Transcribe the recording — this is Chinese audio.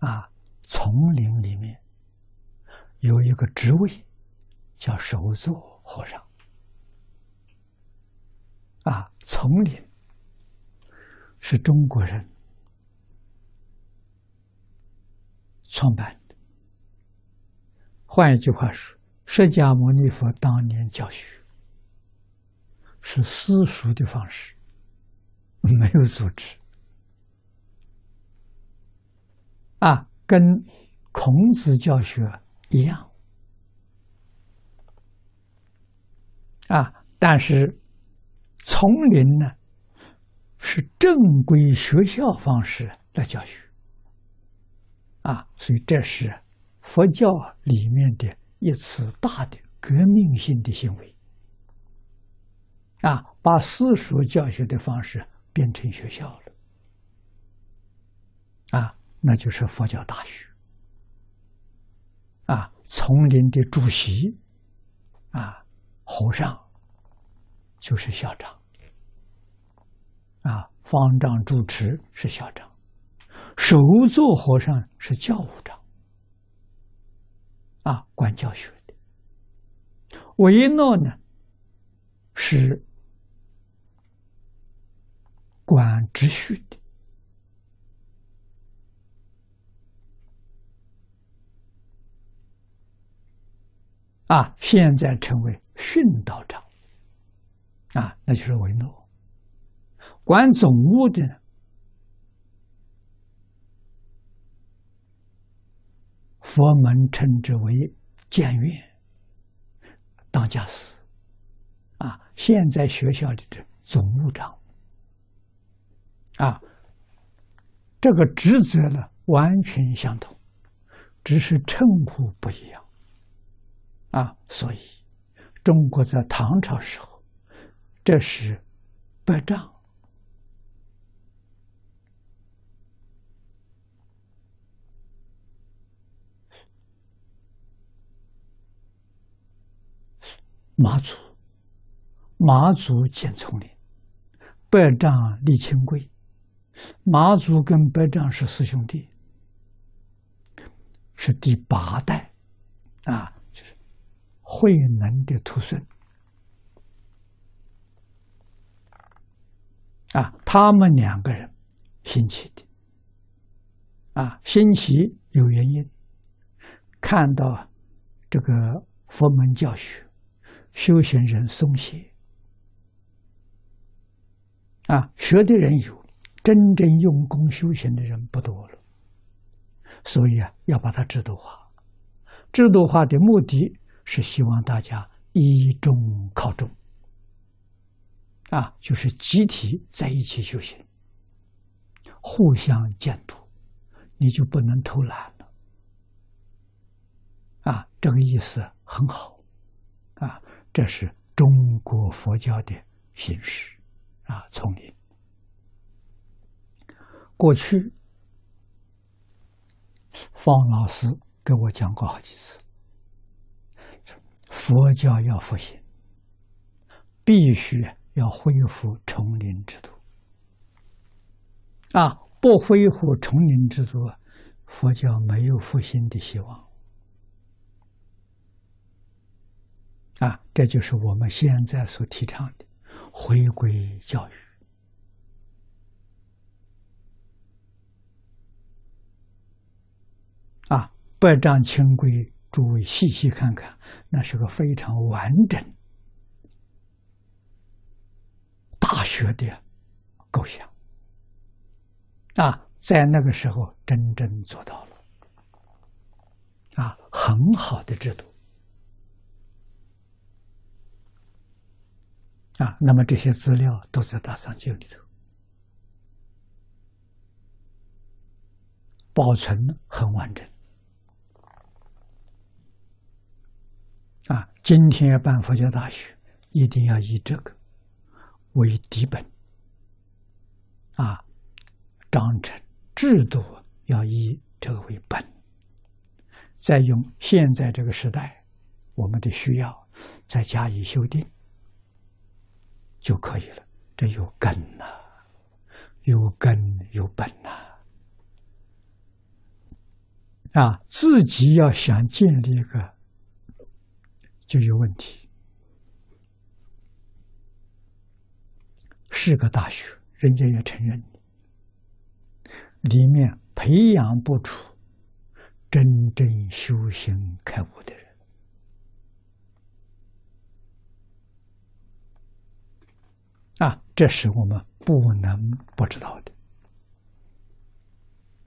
啊，丛林里面有一个职位叫首座和尚。啊，丛林是中国人创办的。换一句话说，释迦牟尼佛当年教学是私塾的方式，没有组织。啊，跟孔子教学一样。啊，但是。丛林呢，是正规学校方式来教学，啊，所以这是佛教里面的一次大的革命性的行为，啊，把私塾教学的方式变成学校了，啊，那就是佛教大学，啊，丛林的主席，啊，和尚。就是校长，啊，方丈主持是校长，首座和尚是教务长，啊，管教学的。维诺呢，是管秩序的，啊，现在成为训导长。啊，那就是维诺管总务的，佛门称之为监院当家师。啊，现在学校里的总务长，啊，这个职责呢完全相同，只是称呼不一样。啊，所以中国在唐朝时候。这是百丈马祖，马祖建丛林，百丈立清规，马祖跟百丈是四兄弟，是第八代，啊，慧能的徒孙。啊，他们两个人兴起的，啊，兴起有原因。看到这个佛门教学，修行人松懈，啊，学的人有，真正用功修行的人不多了，所以啊，要把它制度化。制度化的目的是希望大家依中靠中。啊，就是集体在一起修行，互相监督，你就不能偷懒了。啊，这个意思很好，啊，这是中国佛教的形式，啊，丛林。过去，方老师给我讲过好几次，佛教要复兴，必须。要恢复丛林制度啊！不恢复丛林制度，佛教没有复兴的希望啊！这就是我们现在所提倡的回归教育啊！百丈清规，诸位细细看看，那是个非常完整。大学的构想啊，在那个时候真正做到了啊，很好的制度啊。那么这些资料都在大藏经里头保存很完整啊。今天要办佛教大学，一定要以这个。为底本，啊，章程制度要以这个为本，再用现在这个时代我们的需要再加以修订就可以了。这有根呐，有根有本呐。啊，自己要想建立一个就有问题。是个大学，人家也承认里面培养不出真正修行开悟的人啊，这是我们不能不知道的。